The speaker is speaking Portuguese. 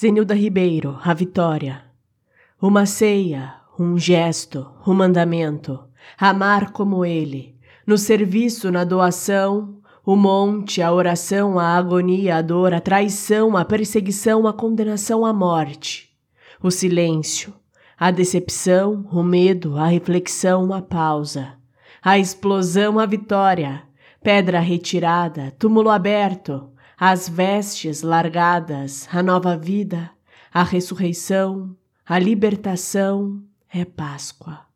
Zenilda Ribeiro, a vitória. Uma ceia, um gesto, um mandamento. Amar como ele. No serviço, na doação, o monte, a oração, a agonia, a dor, a traição, a perseguição, a condenação à morte. O silêncio, a decepção, o medo, a reflexão, a pausa. A explosão, a vitória. Pedra retirada, túmulo aberto, as vestes largadas, a nova vida, a ressurreição, a libertação é Páscoa.